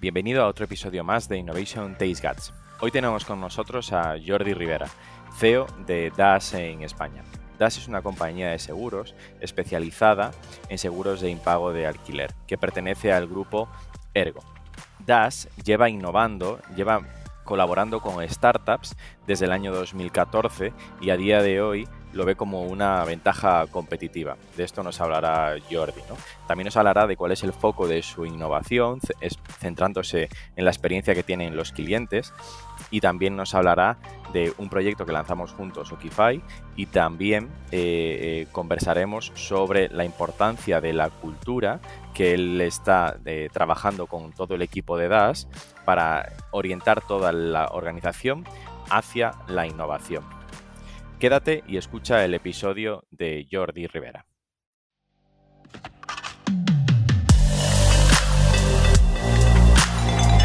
Bienvenido a otro episodio más de Innovation Taste Guts. Hoy tenemos con nosotros a Jordi Rivera, CEO de DAS en España. DAS es una compañía de seguros especializada en seguros de impago de alquiler, que pertenece al grupo Ergo. DAS lleva innovando, lleva colaborando con startups desde el año 2014 y a día de hoy lo ve como una ventaja competitiva. De esto nos hablará Jordi. También nos hablará de cuál es el foco de su innovación, centrándose en la experiencia que tienen los clientes. Y también nos hablará de un proyecto que lanzamos juntos, Okify, y también eh, eh, conversaremos sobre la importancia de la cultura que él está eh, trabajando con todo el equipo de DAS para orientar toda la organización hacia la innovación. Quédate y escucha el episodio de Jordi Rivera.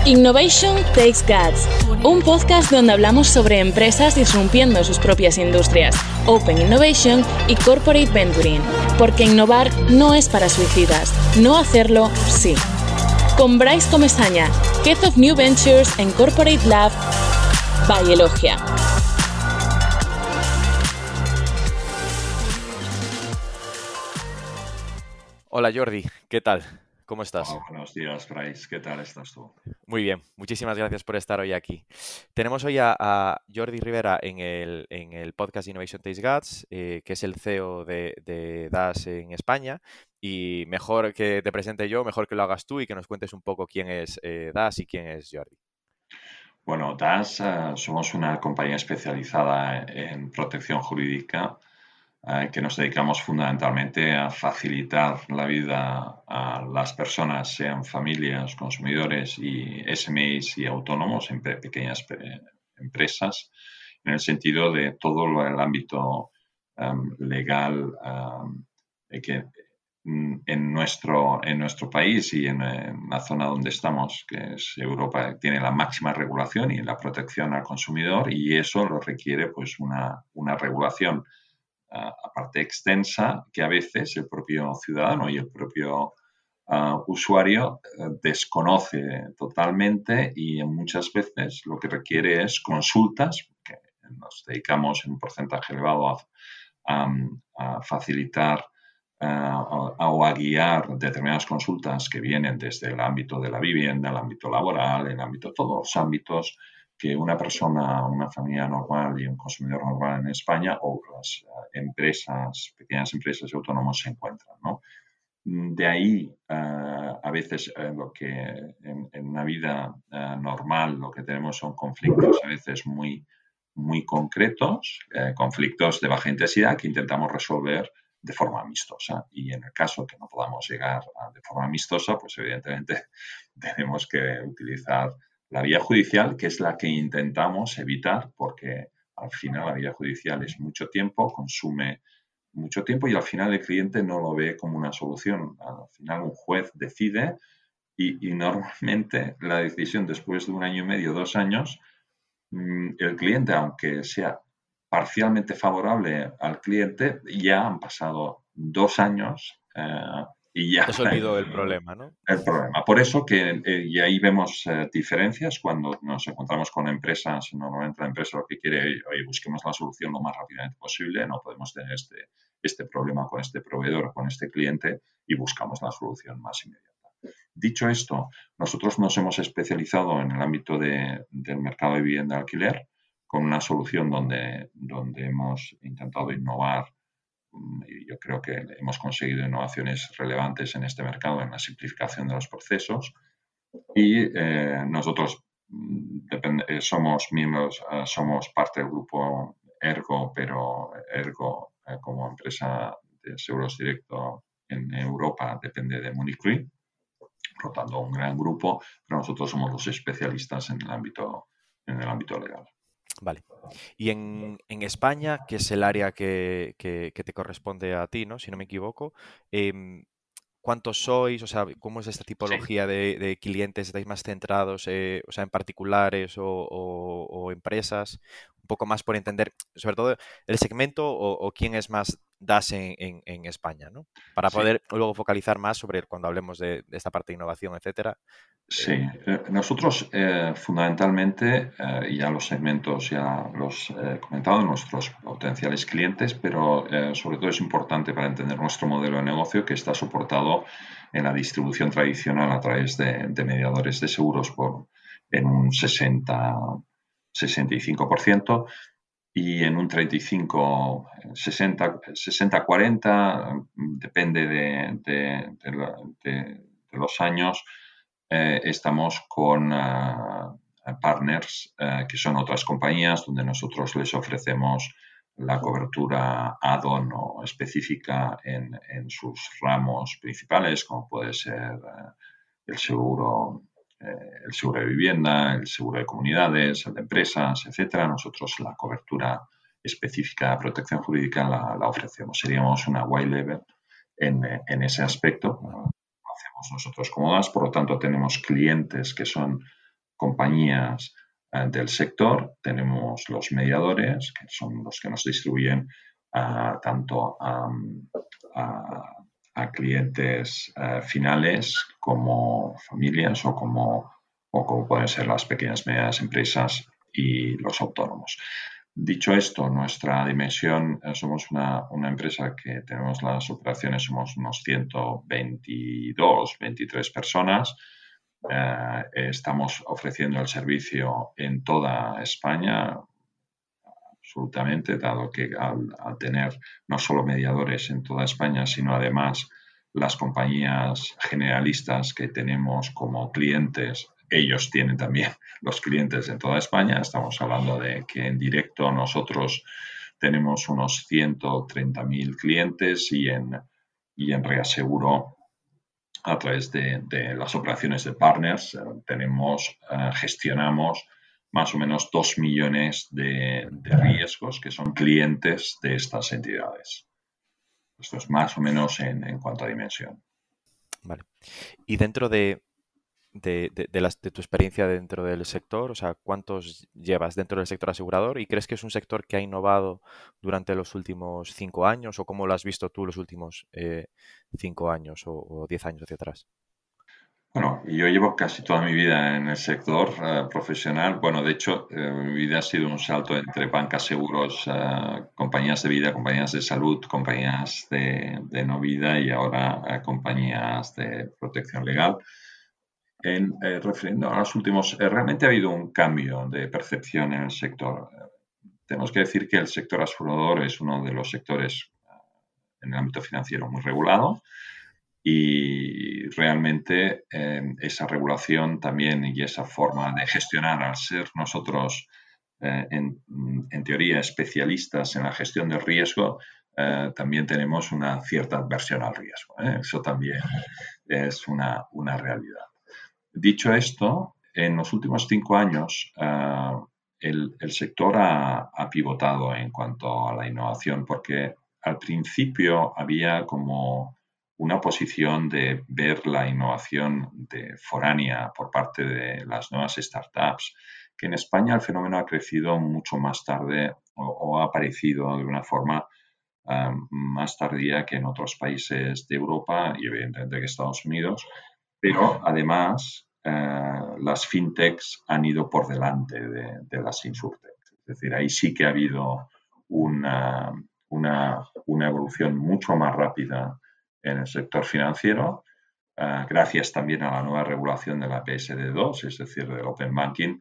Innovation Takes Guts, un podcast donde hablamos sobre empresas disrumpiendo sus propias industrias, Open Innovation y Corporate Venturing, porque innovar no es para suicidas, no hacerlo sí. Con Bryce Comesaña, Head of New Ventures en Corporate Lab, by Elogia. Hola Jordi, ¿qué tal? ¿Cómo estás? buenos días, Bryce. ¿Qué tal estás tú? Muy bien, muchísimas gracias por estar hoy aquí. Tenemos hoy a, Jordi Rivera en el, podcast Innovation Taste Guts, eh, que es el CEO de, DAS en España. Y mejor que te presente yo, mejor que lo hagas tú y que nos cuentes un poco quién es eh, DAS y quién es Jordi. Bueno, DAS eh, somos una compañía especializada en protección jurídica eh, que nos dedicamos fundamentalmente a facilitar la vida a las personas, sean familias, consumidores y SMEs y autónomos en pequeñas empresas, en el sentido de todo el ámbito em, legal em, que mm, en nuestro, en nuestro país y en, la zona donde estamos, que es Europa, tiene la máxima regulación y la protección al consumidor y eso lo requiere pues una, una regulación aparte extensa que a veces el propio ciudadano y el propio ah, usuario eh, desconoce totalmente y muchas veces lo que requiere es consultas, que nos dedicamos en un porcentaje elevado a, facilitar ah, o a guiar determinadas consultas que vienen desde el ámbito de la vivienda, el ámbito laboral, el ámbito, todos los ámbitos que una persona, una familia normal y un consumidor normal en España o las eh, empresas, pequeñas empresas y autónomos se encuentran. ¿no? De ahí, eh, a veces eh, lo que en, una vida normal lo que tenemos son conflictos a veces muy, muy concretos, conflictos de baja intensidad que intentamos resolver de forma amistosa. Y en el caso que no podamos llegar de forma amistosa, pues evidentemente tenemos que utilizar la vía judicial, que es la que intentamos evitar, porque al final la vía judicial es mucho tiempo, consume mucho tiempo y al final el cliente no lo ve como una solución. Al final un juez decide y, normalmente la decisión después de un año y medio, dos años, mm, el cliente, aunque sea parcialmente favorable al cliente, ya han pasado dos años eh, y ya. Se olvidó el problema, ¿no? El problema. Por eso que, eh, y ahí vemos eh, diferencias cuando nos encontramos con empresas, normalmente la empresa lo que quiere, oye, busquemos la solución lo más rápidamente posible, no podemos tener este, este problema con este proveedor o con este cliente y buscamos la solución más inmediata. Dicho esto, nosotros nos hemos especializado en el ámbito de, del mercado de vivienda alquiler con una solución donde, donde hemos intentado innovar yo creo que hemos conseguido innovaciones relevantes en este mercado, en la simplificación de los procesos. Y eh, nosotros mm, eh, somos miembros, eh, somos parte del grupo Ergo, pero Ergo como empresa de seguros directos en Europa depende de Munich Re, rotando un gran grupo, pero nosotros somos los especialistas en el ámbito, en el ámbito legal. Vale. Y en, España, que es el área que, te corresponde a ti, ¿no? Si no me equivoco, em, ¿cuántos sois? O sea, ¿cómo es esta tipología de, clientes? ¿Estáis más centrados eh, o sea, en particulares o, empresas? Un poco más por entender, sobre todo, el segmento o, quién es más DAS en, España, ¿no? Para poder luego focalizar más sobre cuando hablemos de, esta parte de innovación, etcétera. Sí, eh, nosotros eh, fundamentalmente, eh, ya los segmentos ya los he comentado, nuestros potenciales clientes, pero sobre todo es importante para entender nuestro modelo de negocio que está soportado en la distribución tradicional a través de, de mediadores de seguros por, en un 60, 65% y en un 35, 60, 60 40, depende de, los años, eh, estamos con ah, partners eh, que son otras compañías donde nosotros les ofrecemos la cobertura add-on o específica en, en, sus ramos principales, como puede ser eh, el seguro el seguro de vivienda, el seguro de comunidades, el de empresas, etcétera. Nosotros la cobertura específica de protección jurídica la, ofrecemos. Seríamos una white level en, ese aspecto. Lo hacemos nosotros como DAS, por lo tanto tenemos clientes que son compañías eh, del sector, tenemos los mediadores, que son los que nos distribuyen ah, tanto a, a clientes eh, finales como familias o como, o como pueden ser las pequeñas y medianas empresas y los autónomos. Dicho esto, nuestra dimensión, eh, somos una, empresa que tenemos las operaciones, somos unos 122, 23 personas. Eh, estamos ofreciendo el servicio en toda España, absolutamente, dado que al, tener no solo mediadores en toda España, sino además las compañías generalistas que tenemos como clientes, ellos tienen también los clientes en toda España. Estamos hablando de que en directo nosotros tenemos unos 130.000 clientes y en, y en reaseguro a través de, las operaciones de partners eh, tenemos, eh, gestionamos más o menos 2 millones de, riesgos que son clientes de estas entidades. Esto es más o menos en, cuanto a dimensión. Vale. Y dentro de, de, tu experiencia dentro del sector, o sea, ¿cuántos llevas dentro del sector asegurador? ¿Y crees que es un sector que ha innovado durante los últimos cinco años? ¿O cómo lo has visto tú los últimos eh, cinco años o diez años hacia atrás? Bueno, yo llevo casi toda mi vida en el sector eh, profesional. Bueno, de hecho, eh, mi vida ha sido un salto entre bancas, seguros, eh, compañías de vida, compañías de salud, compañías de, no vida y ahora compañías de protección legal. En, refiriendo a los últimos, realmente ha habido un cambio de percepción en el sector. tenemos que decir que el sector asegurador es uno de los sectores en el ámbito financiero muy regulado y realmente eh, esa regulación también y esa forma de gestionar, al ser nosotros eh, en, teoría especialistas en la gestión del riesgo, eh, también tenemos una cierta adversión al riesgo. Eso también es una, una, realidad. Dicho esto, en los últimos cinco años el, el, sector ha pivotado en cuanto a la innovación porque al principio había como una posición de ver la innovación de foránea por parte de las nuevas startups, que en España el fenómeno ha crecido mucho más tarde o, ha aparecido de una forma um, más tardía que en otros países de Europa y evidentemente que Estados Unidos, pero además uh, las fintechs han ido por delante de, las insurtechs. Es decir, ahí sí que ha habido una, una, una evolución mucho más rápida en el sector financiero, eh, gracias también a la nueva regulación de la PSD2, es decir, del Open Banking,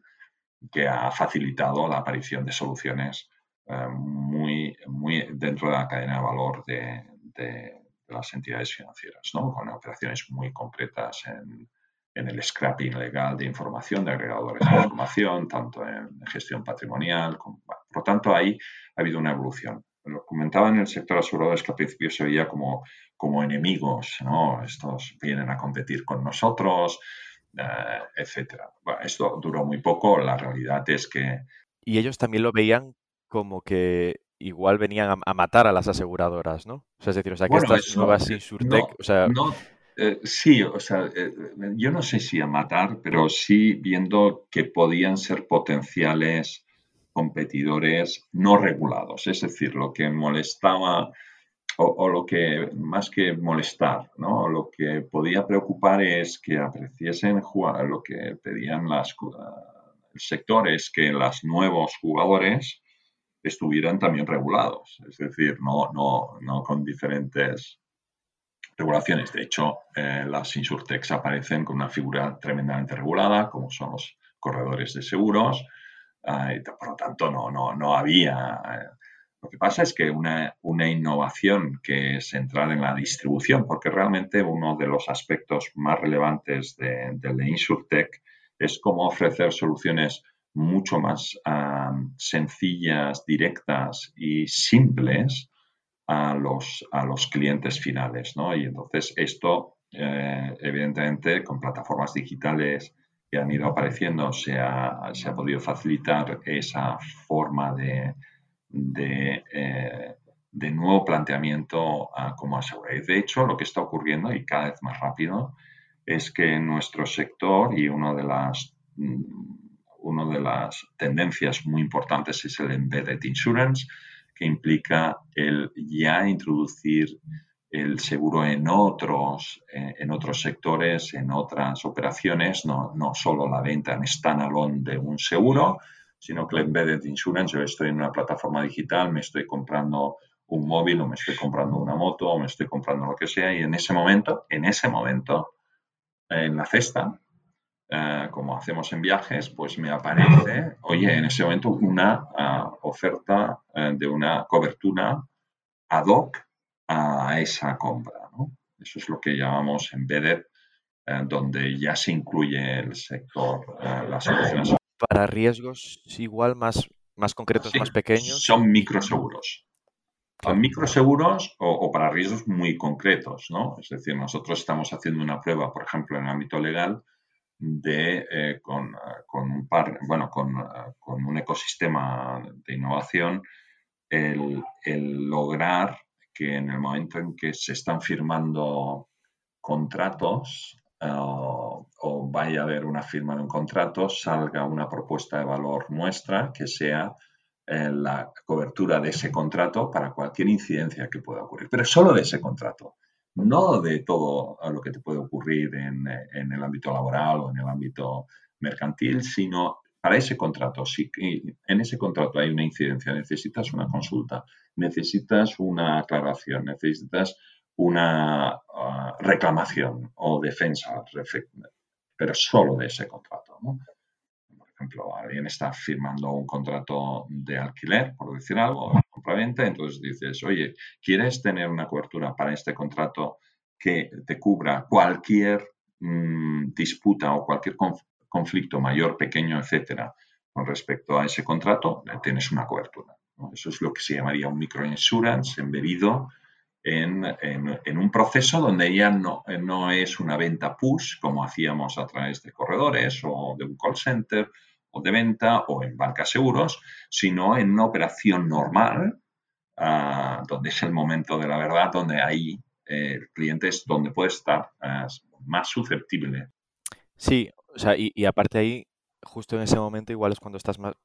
que ha facilitado la aparición de soluciones eh, muy, muy dentro de la cadena de valor de, las entidades financieras, ¿no? con operaciones muy concretas en, el scrapping legal de información, de agregadores de información, tanto en gestión patrimonial. por lo tanto, ahí ha habido una evolución lo comentaba en el sector asegurador, es que al principio se veía como, como enemigos, ¿no? Estos vienen a competir con nosotros, eh, etcétera. Bueno, esto duró muy poco, la realidad es que... Y ellos también lo veían como que igual venían a, matar a las aseguradoras, ¿no? O sea, es decir, o sea, que estas nuevas Insurtech, o sea... Eh, sí, o sea, eh, yo no sé si a matar, pero sí viendo que podían ser potenciales competidores no regulados. Es decir, lo que molestaba o, lo que más que molestar, ¿no? Lo que podía preocupar es que apreciesen lo que pedían las el sector es que los nuevos jugadores estuvieran también regulados, es decir, no, no, no con diferentes regulaciones. De hecho, eh, las insurtechs aparecen con una figura tremendamente regulada, como son los corredores de seguros, por lo tanto no, no, no había... Eh, lo que pasa es que una, una, innovación que es entrar en la distribución, porque realmente uno de los aspectos más relevantes de, de la InsurTech es cómo ofrecer soluciones mucho más sencillas, directas y simples a los, a los clientes finales. ¿no? Y entonces esto, eh, evidentemente, con plataformas digitales que han ido apareciendo, se ha, se ha podido facilitar esa forma de, de, eh, de nuevo planteamiento a cómo asegurar. De hecho, lo que está ocurriendo, y cada vez más rápido, es que nuestro sector, y una de las mm, una de las tendencias muy importantes es el embedded insurance, que implica el ya introducir el seguro en otros, eh, en otros sectores, en otras operaciones, no, no solo la venta en standalone de un seguro, sino que embedded insurance, yo estoy en una plataforma digital, me estoy comprando un móvil o me estoy comprando una moto o me estoy comprando lo que sea y en ese momento, en ese momento, en la cesta, eh, como hacemos en viajes, pues me aparece, oye, en ese momento una ah, oferta eh, de una cobertura ad hoc a esa compra. Eso es lo que llamamos embedded, eh, donde ya se incluye el sector, las soluciones. Para riesgos igual más, más concretos, más pequeños. Son microseguros. Son microseguros o, o, para riesgos muy concretos, ¿no? Es decir, nosotros estamos haciendo una prueba, por ejemplo, en el ámbito legal, de, eh, con, un par, bueno, con, un ecosistema de innovación, el, lograr que en el momento en que se están firmando contratos eh, o vaya a haber una firma de un contrato, salga una propuesta de valor nuestra que sea eh, la cobertura de ese contrato para cualquier incidencia que pueda ocurrir, pero solo de ese contrato no de todo lo que te puede ocurrir en, el ámbito laboral o en el ámbito mercantil, sino para ese contrato. Si en ese contrato hay una incidencia, necesitas una consulta, necesitas una aclaración, necesitas una ah, reclamación o defensa, pero solo de ese contrato. Por ejemplo, alguien está firmando un contrato de alquiler, por decir algo, compraventa, entonces dices, oye, ¿quieres tener una cobertura para este contrato que te cubra cualquier mm, disputa o cualquier conflicto mayor, pequeño, etcétera, con respecto a ese contrato? Tienes una cobertura. Eso es lo que se llamaría un microinsurance embebido en, en, un proceso donde ya no, no es una venta push como hacíamos a través de corredores o de un call center o de venta o en bancas seguros, sino en una operación normal, ah, donde es el momento de la verdad, donde hay eh, clientes donde puede estar ah, más susceptible. Sí, o sea, y, y aparte ahí, justo en ese momento igual es cuando estás más,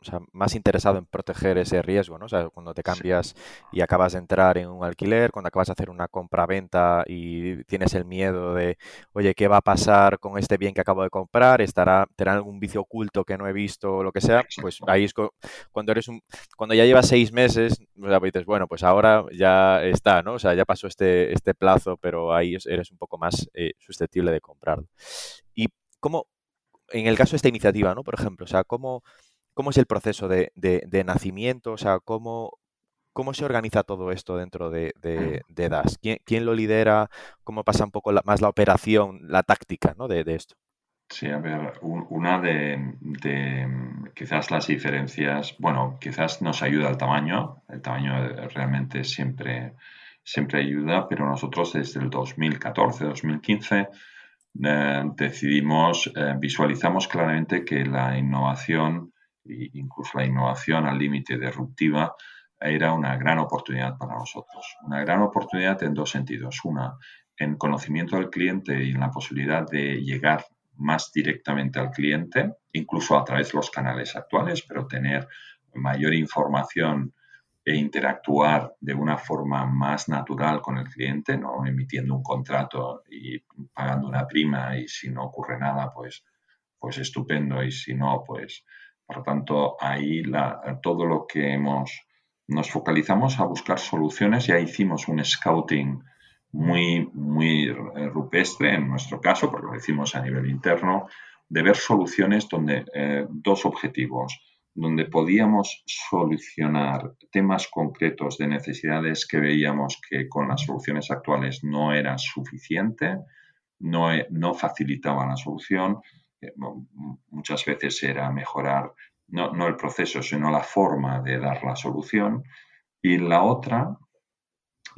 o sea, más interesado en proteger ese riesgo, ¿no? O sea, cuando te cambias y acabas de entrar en un alquiler, cuando acabas de hacer una compra-venta y tienes el miedo de, oye, ¿qué va a pasar con este bien que acabo de comprar? ¿Estará, ¿Tendrá algún vicio oculto que no he visto o lo que sea? Pues ahí es cuando eres un, cuando ya llevas seis meses, o sea, pues dices, bueno, pues ahora ya está, ¿no? O sea, ya pasó este, este plazo, pero ahí eres un poco más eh, susceptible de comprarlo. Y cómo, en el caso de esta iniciativa, ¿no? Por ejemplo, o sea, ¿cómo ¿Cómo es el proceso de, nacimiento? O sea, ¿cómo, ¿cómo se organiza todo esto dentro de, DAS? ¿Quién, lo lidera? ¿Cómo pasa un poco más la operación, la táctica ¿no? de, esto? Sí, a ver, una de, quizás las diferencias, bueno, quizás nos ayuda el tamaño, el tamaño realmente siempre, siempre ayuda, pero nosotros desde el 2014, 2015 eh, decidimos, eh, visualizamos claramente que la innovación incluso la innovación al límite disruptiva, era una gran oportunidad para nosotros. Una gran oportunidad en dos sentidos. Una, en conocimiento del cliente y en la posibilidad de llegar más directamente al cliente, incluso a través de los canales actuales, pero tener mayor información e interactuar de una forma más natural con el cliente, no emitiendo un contrato y pagando una prima y si no ocurre nada, pues, pues estupendo y si no, pues por lo tanto ahí la, todo lo que hemos, nos focalizamos a buscar soluciones, ya hicimos un scouting muy, muy rupestre en nuestro caso, porque lo hicimos a nivel interno, de ver soluciones donde eh, dos objetivos donde podíamos solucionar temas concretos de necesidades que veíamos que con las soluciones actuales no era suficiente, no, e, no facilitaba la solución. Eh, muchas veces era mejorar no, no el proceso, sino la forma de dar la solución. Y la otra,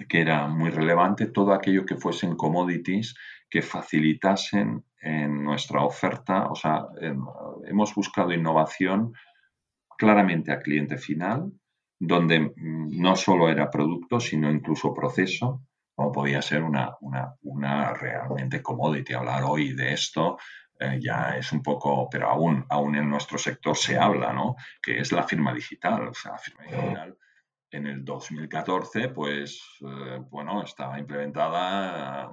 que era muy relevante, todo aquello que fuesen commodities que facilitasen en nuestra oferta. O sea, hemos buscado innovación claramente a cliente final, donde mm, no solo era producto, sino incluso proceso, como podía ser una, una, realmente commodity. Hablar hoy de esto eh, ya es un poco, pero aún, aún en nuestro sector se habla, ¿no? Que es la firma digital. O sea, la firma digital en el 2014, pues, eh, bueno, estaba implementada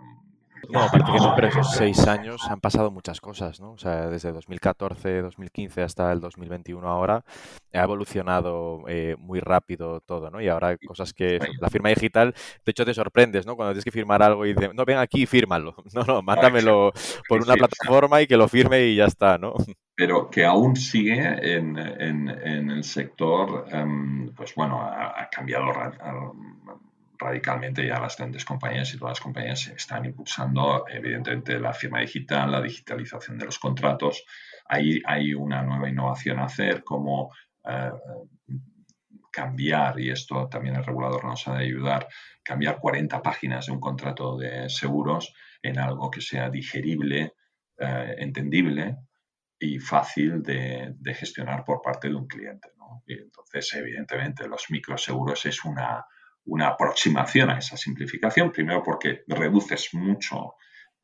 no, parece que no, pero esos seis años han pasado muchas cosas, ¿no? O sea, desde 2014, 2015 hasta el 2021 ahora ha evolucionado eh, muy rápido todo, ¿no? Y ahora cosas que la firma digital, de hecho te sorprendes, ¿no? Cuando tienes que firmar algo y dices, no, ven aquí y fírmalo. No, no, mándamelo por una plataforma y que lo firme y ya está, ¿no? Pero que aún sigue en, el sector, em, pues bueno, ha, ha cambiado radicalmente ya las grandes compañías y todas las compañías están impulsando, evidentemente, la firma digital, la digitalización de los contratos. Ahí hay una nueva innovación a hacer, como eh, cambiar, y esto también el regulador nos ha de ayudar, cambiar 40 páginas de un contrato de seguros en algo que sea digerible, eh, entendible y fácil de, de, gestionar por parte de un cliente. ¿no? Y entonces, evidentemente, los microseguros es una una aproximación a esa simplificación, primero porque reduces mucho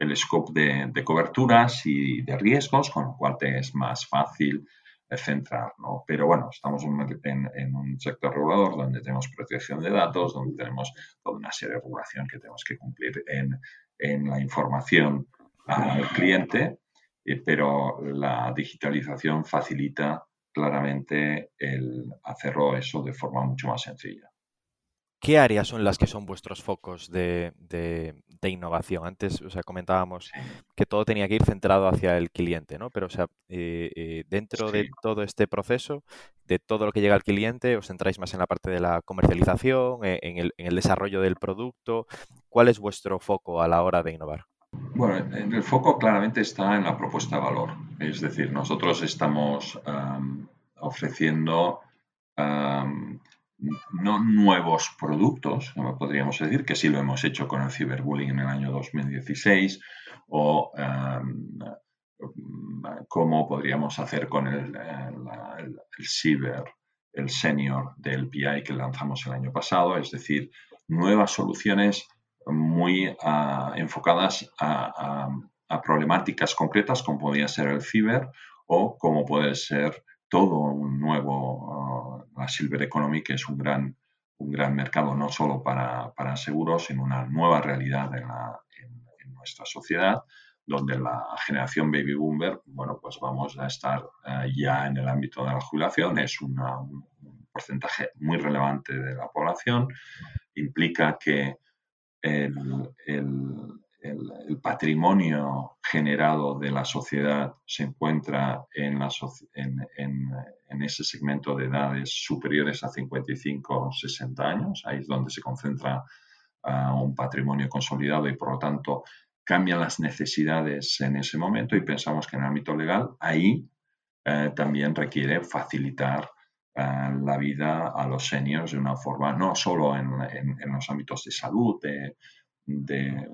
el scope de, coberturas y de riesgos, con lo cual te es más fácil eh, centrar, ¿no? Pero bueno, estamos en, un sector regulador donde tenemos protección de datos, donde tenemos toda una serie de regulación que tenemos que cumplir en, la información al cliente, eh, pero la digitalización facilita claramente el hacerlo eso de forma mucho más sencilla. ¿Qué áreas son las que son vuestros focos de, innovación? Antes, o sea, comentábamos que todo tenía que ir centrado hacia el cliente, ¿no? Pero, o sea, eh, eh, dentro de todo este proceso, de todo lo que llega al cliente, os centráis más en la parte de la comercialización, e, en, el, desarrollo del producto. ¿Cuál es vuestro foco a la hora de innovar? Bueno, el foco claramente está en la propuesta de valor. Es decir, nosotros estamos ofreciendo no nuevos productos, podríamos decir, que sí lo hemos hecho con el ciberbullying en el año 2016, o um, cómo podríamos hacer con el, el, ciber, el senior del PI que lanzamos el año pasado, es decir, nuevas soluciones muy ah, enfocadas a, a, problemáticas concretas como podría ser el ciber o como puede ser todo un nuevo, uh, la Silver Economy, que es un gran, un gran mercado no solo para, para seguros, sino una nueva realidad en, nuestra sociedad, donde la generación baby boomer, bueno, pues vamos a estar uh, ya en el ámbito de la jubilación, es un porcentaje muy relevante de la población, implica que el, el, patrimonio generado de la sociedad se encuentra en, en, ese segmento de edades superiores a 55 o 60 años. Ahí es donde se concentra ah, un patrimonio consolidado y por lo tanto cambian las necesidades en ese momento y pensamos que en el ámbito legal ahí eh, también requiere facilitar eh, la vida a los seniors de una forma, no solo en, los ámbitos de salud, de de,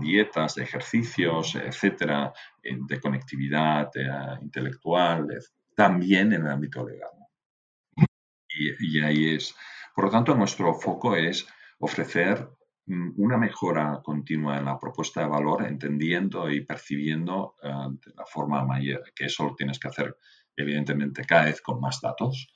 dietas, de ejercicios, etcétera, eh, de conectividad eh, intelectual, también en el ámbito legal. Y, ahí es. Por lo tanto, nuestro foco es ofrecer mm, una mejora continua en la propuesta de valor, entendiendo y percibiendo eh, de la forma mayor, que eso lo tienes que hacer evidentemente cada vez con más datos,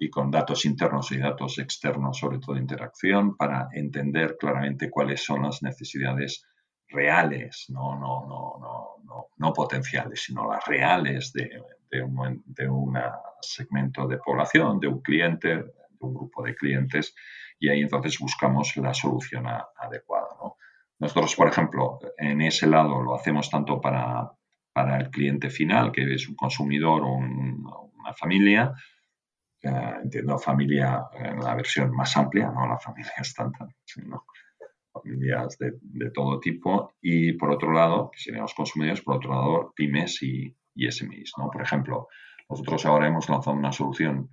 y con datos internos y datos externos, sobre todo de interacción, para entender claramente cuáles son las necesidades reales, no, no, no, no, no potenciales, sino las reales de, de un de segmento de población, de un cliente, de un grupo de clientes, y ahí entonces buscamos la solución adecuada. Nosotros, por ejemplo, en ese lado lo hacemos tanto para, para el cliente final, que es un consumidor o una familia, eh, entiendo familia en la versión más amplia, no la familia estándar, sino familias de, de, todo tipo. Y por otro lado, que serían consumidores, por otro lado, pymes y, y SMIs. ¿no? Por ejemplo, nosotros ahora hemos lanzado una solución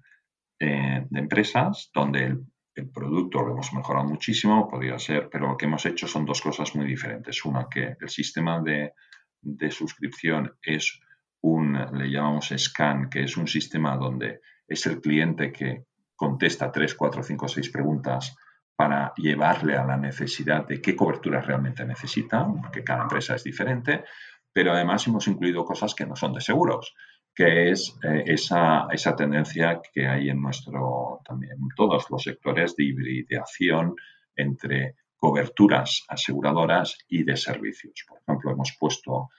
eh, de empresas donde el, producto lo hemos mejorado muchísimo, podría ser, pero lo que hemos hecho son dos cosas muy diferentes. Una, que el sistema de, de suscripción es un, le llamamos scan, que es un sistema donde es el cliente que contesta tres, cuatro, cinco, seis preguntas para llevarle a la necesidad de qué cobertura realmente necesita, porque cada empresa es diferente, pero además hemos incluido cosas que no son de seguros, que es eh, esa, esa, tendencia que hay en nuestro, también en todos los sectores de hibridación entre coberturas aseguradoras y de servicios. Por ejemplo, hemos puesto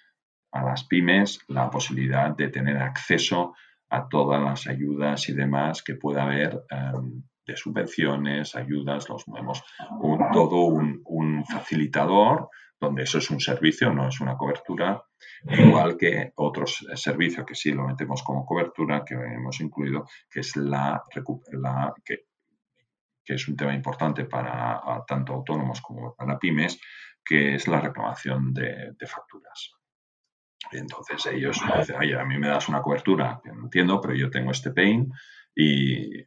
a las pymes la posibilidad de tener acceso todas las ayudas y demás que pueda haber em, de subvenciones, ayudas, los vemos un, todo un, facilitador donde eso es un servicio, no es una cobertura, igual que otros servicios que sí lo metemos como cobertura, que hemos incluido, que es la, que, es un tema importante para tanto autónomos como para pymes, que es la reclamación de, facturas. Entonces ellos dicen, oye, a mí me das una cobertura, entiendo, pero yo tengo este pain, y,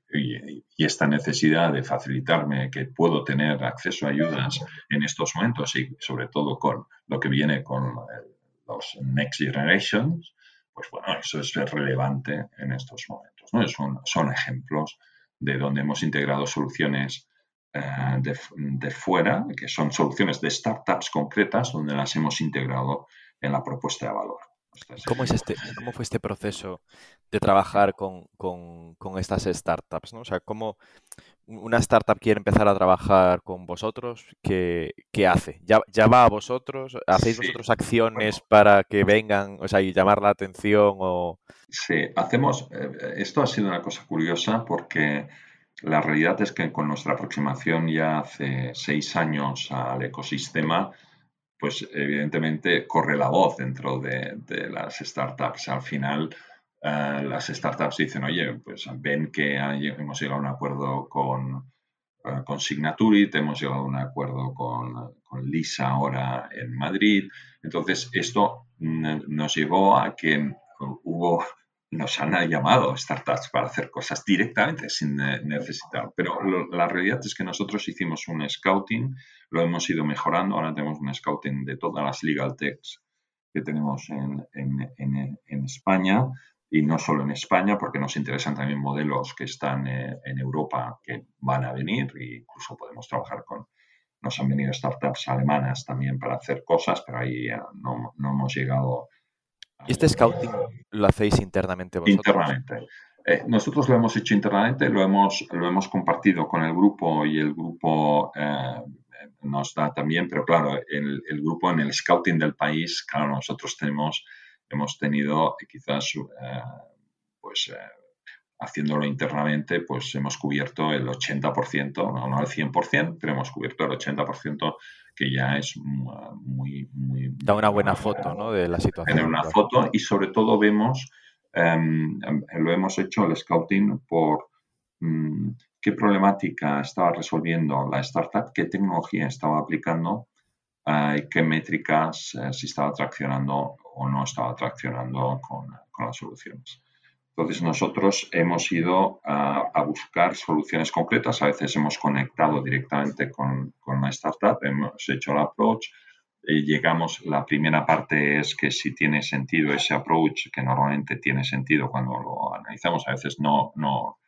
esta necesidad de facilitarme que puedo tener acceso a ayudas en estos momentos y sobre todo con lo que viene con los Next Generations, pues bueno, eso es relevante en estos momentos. ¿no? Son, son ejemplos de donde hemos integrado soluciones eh, de, de, fuera, que son soluciones de startups concretas, donde las hemos integrado en la propuesta de valor. ¿Cómo, es este, ¿Cómo fue este proceso de trabajar con, estas startups? ¿no? O sea, ¿cómo una startup quiere empezar a trabajar con vosotros? ¿Qué, hace? ¿Ya, ¿Ya, va a vosotros? ¿Hacéis vosotros acciones para que vengan o sea, y llamar la atención? O... Sí, hacemos. Eh, esto ha sido una cosa curiosa porque la realidad es que con nuestra aproximación ya hace seis años al ecosistema, pues evidentemente corre la voz dentro de, las startups. Al final, eh, las startups dicen, oye, pues ven que hemos llegado a un acuerdo con, uh, con Signaturit, hemos llegado a un acuerdo con, con, Lisa ahora en Madrid. Entonces, esto nos llevó a que hubo nos han llamado startups para hacer cosas directamente sin necesitar. Pero la realidad es que nosotros hicimos un scouting, lo hemos ido mejorando. Ahora tenemos un scouting de todas las legal techs que tenemos en, en, en, España y no solo en España, porque nos interesan también modelos que están eh, en Europa que van a venir e incluso podemos trabajar con. Nos han venido startups alemanas también para hacer cosas, pero ahí no, no hemos llegado ¿Y este scouting lo hacéis internamente vosotros? Internamente. Eh, nosotros lo hemos hecho internamente, lo hemos, lo hemos compartido con el grupo y el grupo eh, nos da también, pero claro, el, el, grupo en el scouting del país, claro, nosotros tenemos, hemos tenido quizás, eh, pues haciéndolo internamente, pues hemos cubierto el 80%, no, no el 100%, pero hemos cubierto el 80% que ya es muy... muy da una buena foto ¿no? de la situación. Tener una foto y sobre todo vemos, em, em, lo hemos hecho el scouting por mm, qué problemática estaba resolviendo la startup, qué tecnología estaba aplicando uh, y qué métricas, eh, si estaba traccionando o no estaba traccionando con, con las soluciones. Entonces nosotros hemos ido a, buscar soluciones concretas, a veces hemos conectado directamente con, con la startup, hemos hecho el approach, llegamos, la primera parte es que si tiene sentido ese approach, que normalmente tiene sentido cuando lo analizamos, a veces no, no,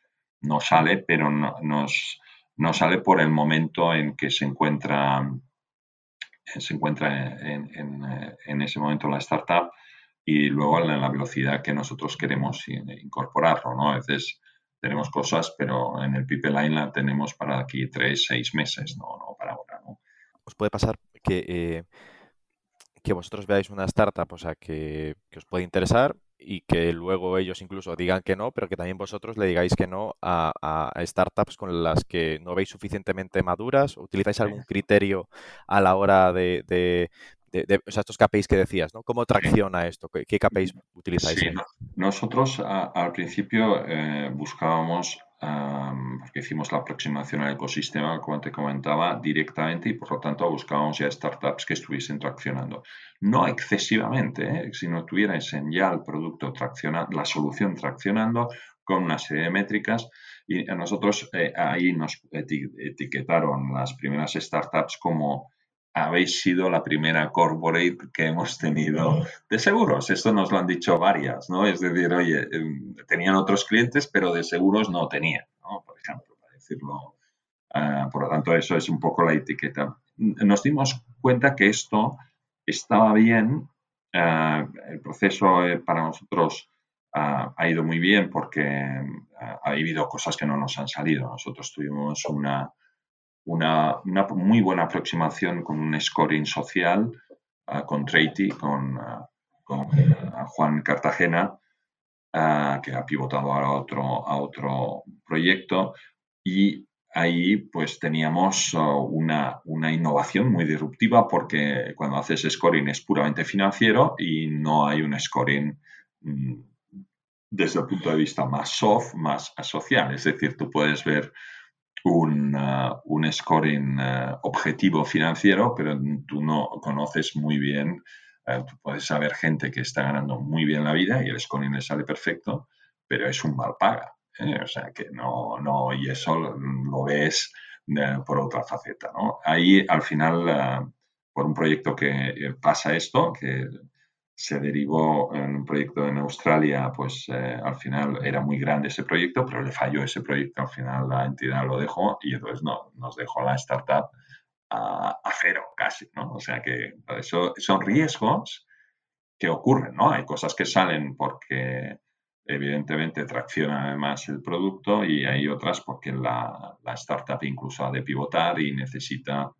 no sale, pero no, nos, no sale por el momento en que se encuentra, se encuentra en, en, en ese momento la startup y luego la, la velocidad que nosotros queremos incorporarlo, ¿no? A veces tenemos cosas, pero en el pipeline la tenemos para aquí tres, seis meses, no, no para ahora, ¿no? Os puede pasar que, eh, que vosotros veáis una startup, o sea, que, que os puede interesar y que luego ellos incluso digan que no, pero que también vosotros le digáis que no a, startups con las que no veis suficientemente maduras. ¿Utilizáis algún criterio a la hora de, de, o sea, estos KPIs que decías, ¿no? ¿Cómo tracciona esto? ¿Qué, KPIs utilizáis? Sí, nosotros al principio eh, buscábamos porque hicimos la aproximación al ecosistema, como te comentaba, directamente y por lo tanto buscábamos ya startups que estuviesen traccionando. No excesivamente, ¿eh? si no tuviesen ya el producto traccionando, la solución traccionando con una serie de métricas y a nosotros eh, ahí nos etiquetaron las primeras startups como habéis sido la primera corporate que hemos tenido de seguros. Esto nos lo han dicho varias, ¿no? Es decir, oye, em, tenían otros clientes, pero de seguros no tenían, ¿no? Por ejemplo, para decirlo. Ah, por lo tanto, eso es un poco la etiqueta. Nos dimos cuenta que esto estaba bien. Ah, el proceso eh, para nosotros ah, ha ido muy bien porque ha habido cosas que no nos han salido. Nosotros tuvimos una una, muy buena aproximación con un scoring social, ah, con Treity, con, ah, ah, Juan Cartagena, que ha pivotado ahora a otro, a otro proyecto. Y ahí pues teníamos una, una, innovación muy disruptiva porque cuando haces scoring es puramente financiero y no hay un scoring mm, desde el punto de vista más soft, más social. Es decir, tú puedes ver un, uh, un scoring uh, objetivo financiero, pero tú no conoces muy bien, uh, tú puedes saber gente que está ganando muy bien la vida y el scoring le sale perfecto, pero es un mal paga. ¿eh? O sea que no, no, y eso lo, ves por otra faceta. ¿no? Ahí al final, por un proyecto que pasa esto, que se derivó en un proyecto en Australia, pues eh, al final era muy grande ese proyecto, pero le falló ese proyecto, al final la entidad lo dejó y entonces no, nos dejó la startup a, cero casi, ¿no? O sea que eso son riesgos que ocurren, ¿no? Hay cosas que salen porque evidentemente tracciona además el producto y hay otras porque la, la startup incluso ha de pivotar y necesita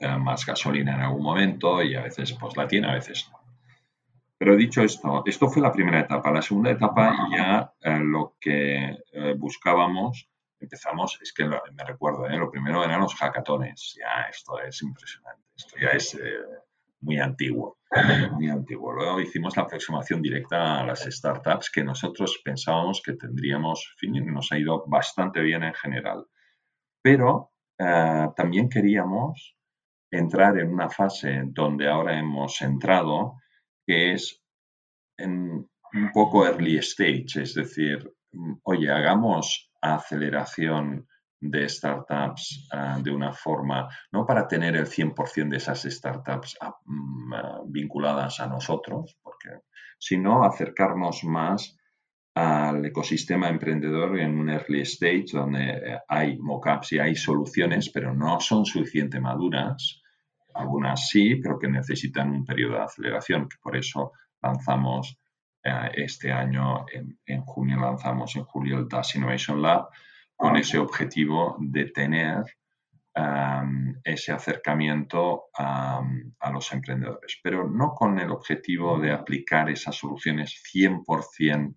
eh, más gasolina en algún momento y a veces pues la tiene, a veces no. Pero dicho esto, esto fue la primera etapa. La segunda etapa ya eh, lo que eh, buscábamos, empezamos, es que me recuerdo, eh, lo primero eran los hackatones. Ya esto es impresionante, esto ya es muy antiguo, muy antiguo. Luego hicimos la aproximación directa a las startups que nosotros pensábamos que tendríamos, nos ha ido bastante bien en general. Pero también queríamos entrar en una fase donde ahora hemos entrado, que es en un poco early stage, es decir, oye, hagamos aceleración de startups ah, de una forma, no para tener el 100% de esas startups mm, ah, vinculadas a nosotros, porque, sino acercarnos más al ecosistema emprendedor en un early stage donde eh, hay mockups y hay soluciones, pero no son suficientemente maduras algunas sí, pero que necesitan un periodo de aceleración, que por eso lanzamos eh, este año, en, junio lanzamos en julio el DAS Innovation Lab, con ese objetivo de tener ese acercamiento a los emprendedores, pero no con el objetivo de aplicar esas soluciones 100%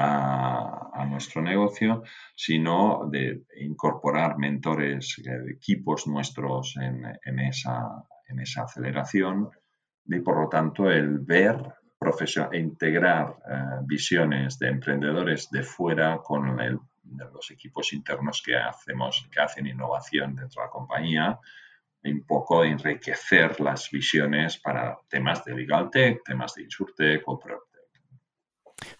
a, nuestro negocio, sino de incorporar mentores, eh, equipos nuestros en, esa, en esa aceleración y por lo tanto el ver, e integrar eh, visiones de emprendedores de fuera con los equipos internos que hacemos, que hacen innovación dentro de la compañía, un poco enriquecer las visiones para temas de legal tech, temas de insurtech o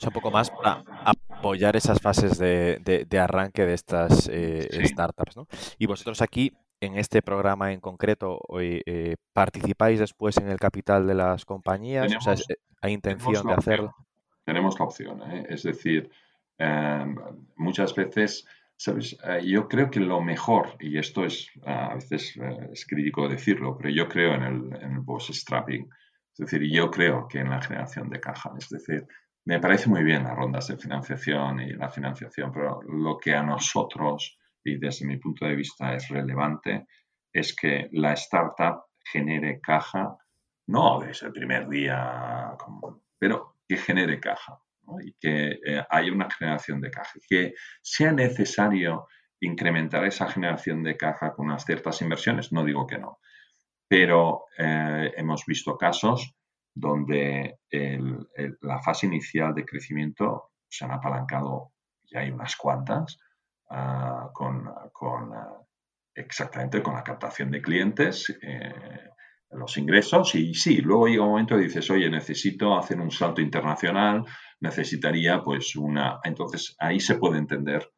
o un poco más para apoyar esas fases de, arranque de estas eh, startups. ¿no? Y vosotros aquí, en este programa en concreto, eh, ¿participáis después en el capital de las compañías? o sea, ¿hay intención de hacerlo? Tenemos la opción. ¿eh? Es decir, em, muchas veces... ¿Sabes? yo creo que lo mejor, y esto es a veces es crítico decirlo, pero yo creo en el, en el boss strapping. Es decir, yo creo que en la generación de caja. Es decir, me parece muy bien las rondas de financiación y la financiación, pero lo que a nosotros, y desde mi punto de vista es relevante, es que la startup genere caja, no desde el primer día, pero que genere caja y que eh, haya una generación de caja, que sea necesario incrementar esa generación de caja con unas ciertas inversiones, no digo que no, pero eh, hemos visto casos donde la fase inicial de crecimiento se han apalancado, ya hay unas cuantas, ah, con, ah, exactamente con la captación de clientes, eh, los ingresos y sí, luego llega un momento y dices, oye, necesito hacer un salto internacional, necesitaría pues una... Entonces ahí se puede entender,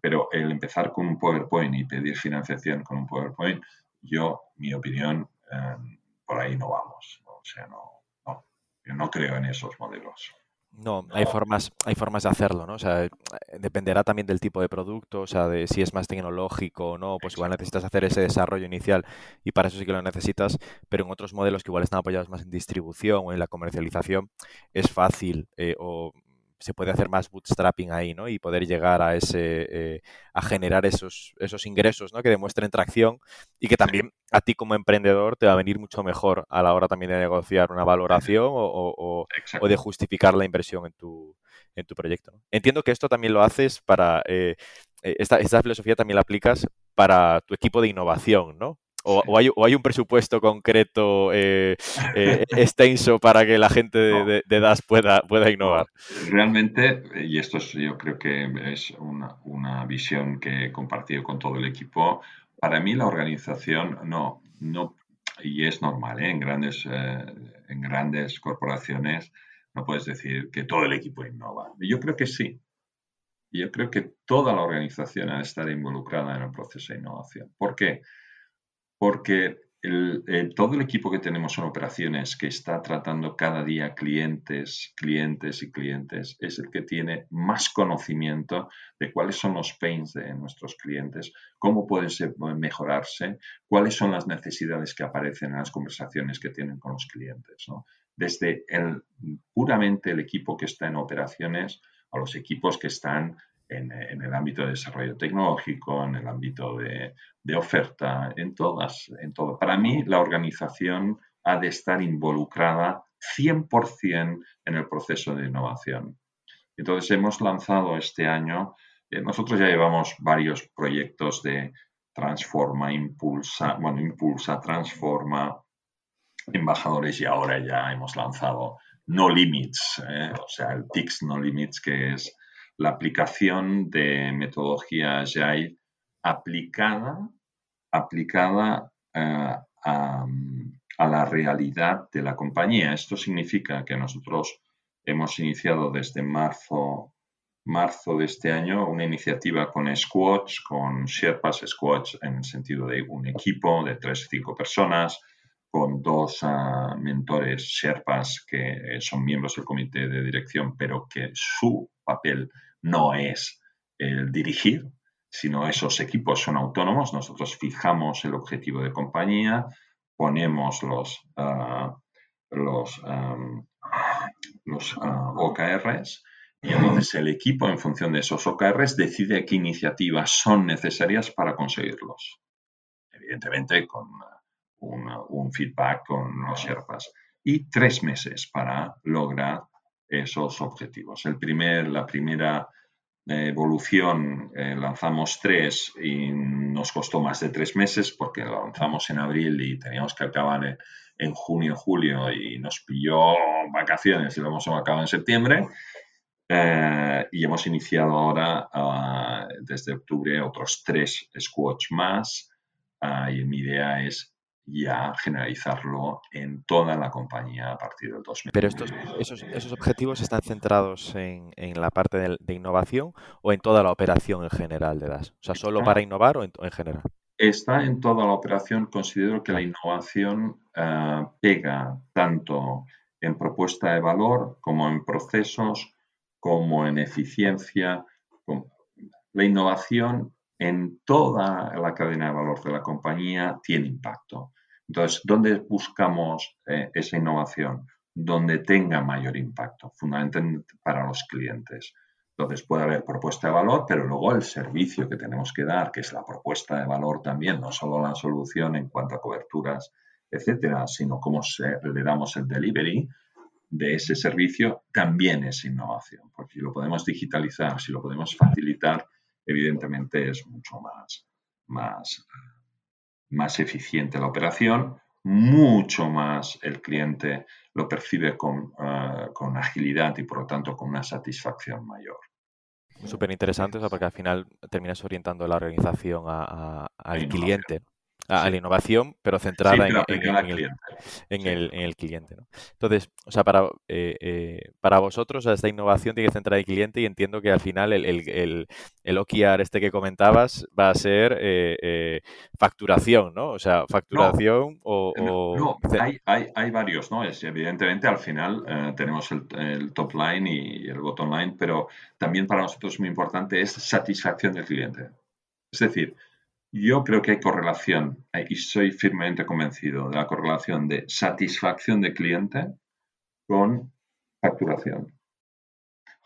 pero el empezar con un PowerPoint y pedir financiación con un PowerPoint, yo, mi opinión, em, por ahí no vamos. O sea, no, no, yo no creo en esos modelos. No, hay formas, hay formas de hacerlo, ¿no? O sea, dependerá también del tipo de producto, o sea, de si es más tecnológico o no, pues igual necesitas hacer ese desarrollo inicial y para eso sí que lo necesitas, pero en otros modelos que igual están apoyados más en distribución o en la comercialización, es fácil eh, o se puede hacer más bootstrapping ahí, ¿no? Y poder llegar a ese, eh, a generar esos, esos ingresos, ¿no? Que demuestren tracción y que también a ti como emprendedor te va a venir mucho mejor a la hora también de negociar una valoración o, de justificar la inversión en tu, en tu proyecto. Entiendo que esto también lo haces para, eh, eh, esta, esta filosofía también la aplicas para tu equipo de innovación, ¿no? O, hay, un presupuesto concreto eh, eh, extenso para que la gente de, DAS pueda, pueda innovar? Realmente, y esto es, yo creo que es una, visión que he compartido con todo el equipo, para mí la organización no, no y es normal, ¿eh? en, grandes, en grandes corporaciones no puedes decir que todo el equipo innova. Yo creo que sí. Yo creo que toda la organización ha de estar involucrada en el proceso de innovación. ¿Por qué? porque todo el equipo que tenemos en operaciones que está tratando cada día clientes, clientes y clientes es el que tiene más conocimiento de cuáles son los pains de nuestros clientes, cómo pueden mejorarse, cuáles son las necesidades que aparecen en las conversaciones que tienen con los clientes. Desde el, puramente el equipo que está en operaciones a los equipos que están en, el ámbito de desarrollo tecnológico, en el ámbito de, oferta, en todas, en todo. Para mí, la organización ha de estar involucrada 100% en el proceso de innovación. Entonces, hemos lanzado este año, eh, nosotros ya llevamos varios proyectos de Transforma, Impulsa, bueno, Impulsa, Transforma, embajadores y ahora ya hemos lanzado No Limits, eh, o sea, el TICS No Limits, que es la aplicación de metodología Agile aplicada, aplicada eh, a, la realidad de la compañía. Esto significa que nosotros hemos iniciado desde marzo, marzo de este año una iniciativa con Squads, con Sherpas Squads en el sentido de un equipo de tres o cinco personas, con dos ah, mentores Sherpas que son miembros del comité de dirección, pero que su papel no es el dirigir, sino esos equipos son autónomos. Nosotros fijamos el objetivo de compañía, ponemos los, ah, los, los ah, OKRs y entonces el equipo, en función de esos OKRs, decide qué iniciativas son necesarias para conseguirlos. Evidentemente, con un, un feedback con los Sherpas. Y tres meses para lograr esos objetivos. El primer, la primera eh, evolución eh, lanzamos tres y nos costó más de tres meses porque lo lanzamos en abril y teníamos que acabar en, junio, julio y nos pilló vacaciones y lo hemos acabado en septiembre. Eh, y hemos iniciado ahora ah, desde octubre otros tres squads más ah, y mi idea es ya generalizarlo en toda la compañía a partir del 2020. Pero estos, esos, objetivos están centrados en, la parte de, innovación o en toda la operación en general de DAS? O sea, ¿solo para innovar o en, general? Está en toda la operación. Considero que la innovación eh, pega tanto en propuesta de valor como en procesos, como en eficiencia. La innovación en toda la cadena de valor de la compañía tiene impacto. Entonces, ¿dónde buscamos eh, esa innovación? donde tenga mayor impacto, fundamentalmente para los clientes. Entonces puede haber propuesta de valor, pero luego el servicio que tenemos que dar, que es la propuesta de valor también, no solo la solución en cuanto a coberturas, etcétera, sino cómo le damos el delivery de ese servicio, también es innovación. Porque si lo podemos digitalizar, si lo podemos facilitar, evidentemente es mucho más, más, más eficiente la operación, mucho más el cliente lo percibe con, eh, con agilidad y por lo tanto con una satisfacción mayor. Súper interesante, porque al final terminas orientando la organización al cliente a, la innovación, pero centrada en, el, cliente. Entonces, o sea, para, eh, eh, para vosotros esta innovación tiene que centrar en el cliente y entiendo que al final el, el, el, OKR este que comentabas va a ser eh, facturación, ¿no? O sea, facturación o... No, hay, hay, hay, varios, ¿no? Es, evidentemente al final tenemos el, top line y el bottom line, pero también para nosotros muy importante es satisfacción del cliente. Es decir, yo creo que hay correlación, y soy firmemente convencido de la correlación de satisfacción de cliente con facturación.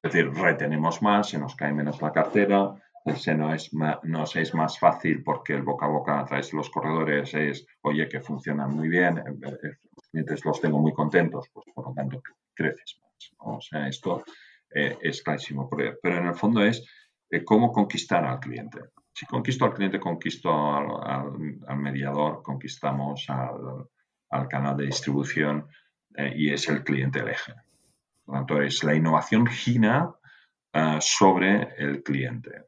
Es decir, retenemos más, se nos cae menos la cartera, se nos es, nos es más fácil porque el boca a boca a través de los corredores es, oye, que funcionan muy bien, eh, eh, los clientes los tengo muy contentos, pues por lo tanto creces más. O sea, esto eh, es clarísimo. Pero en el fondo es cómo conquistar al cliente. Si conquisto al cliente, conquisto al, mediador, conquistamos al, canal de distribución eh, y es el cliente el eje. Por lo tanto, es la innovación gira eh, sobre el cliente.